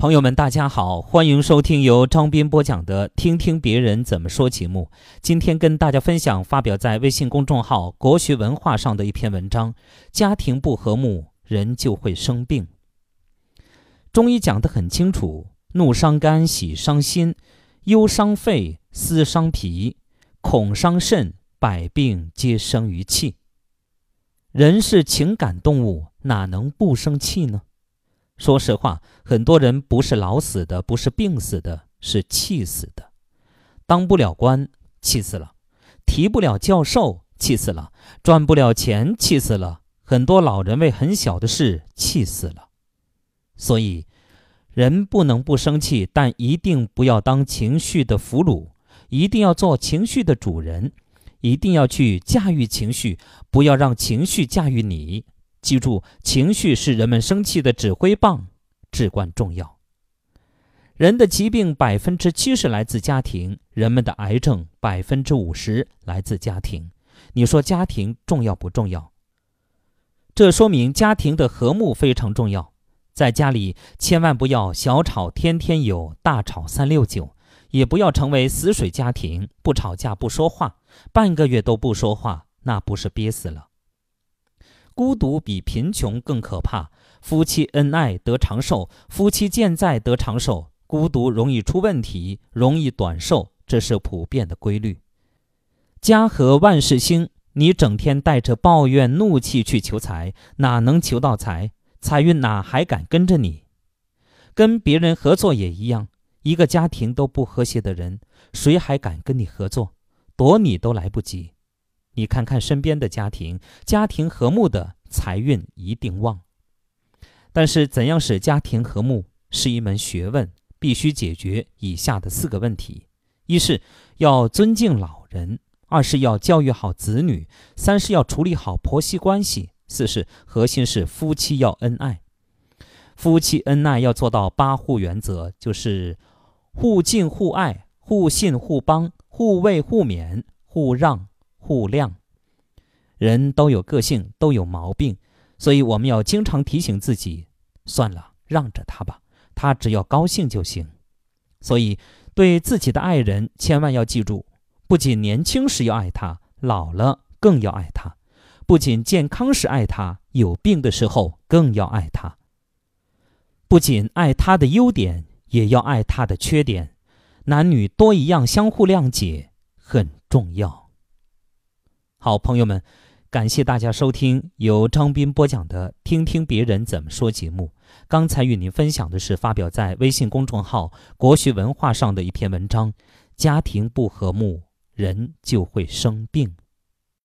朋友们，大家好，欢迎收听由张斌播讲的《听听别人怎么说》节目。今天跟大家分享发表在微信公众号“国学文化”上的一篇文章：家庭不和睦，人就会生病。中医讲得很清楚：怒伤肝，喜伤心；忧伤肺，思伤脾；恐伤肾，百病皆生于气。人是情感动物，哪能不生气呢？说实话，很多人不是老死的，不是病死的，是气死的。当不了官，气死了；提不了教授，气死了；赚不了钱，气死了。很多老人为很小的事气死了。所以，人不能不生气，但一定不要当情绪的俘虏，一定要做情绪的主人，一定要去驾驭情绪，不要让情绪驾驭你。记住，情绪是人们生气的指挥棒，至关重要。人的疾病百分之七十来自家庭，人们的癌症百分之五十来自家庭。你说家庭重要不重要？这说明家庭的和睦非常重要。在家里，千万不要小吵天天有，大吵三六九，也不要成为死水家庭，不吵架不说话，半个月都不说话，那不是憋死了。孤独比贫穷更可怕。夫妻恩爱得长寿，夫妻健在得长寿。孤独容易出问题，容易短寿，这是普遍的规律。家和万事兴，你整天带着抱怨、怒气去求财，哪能求到财？财运哪还敢跟着你？跟别人合作也一样，一个家庭都不和谐的人，谁还敢跟你合作？躲你都来不及。你看看身边的家庭，家庭和睦的财运一定旺。但是，怎样使家庭和睦是一门学问，必须解决以下的四个问题：一是要尊敬老人；二是要教育好子女；三是要处理好婆媳关系；四是核心是夫妻要恩爱。夫妻恩爱要做到八互原则，就是互敬互爱、互信互帮、互慰互勉、互让。互谅，人都有个性，都有毛病，所以我们要经常提醒自己：算了，让着他吧，他只要高兴就行。所以，对自己的爱人，千万要记住，不仅年轻时要爱他，老了更要爱他；不仅健康时爱他，有病的时候更要爱他；不仅爱他的优点，也要爱他的缺点。男女多一样，相互谅解很重要。好朋友们，感谢大家收听由张斌播讲的《听听别人怎么说》节目。刚才与您分享的是发表在微信公众号“国学文化”上的一篇文章：家庭不和睦，人就会生病。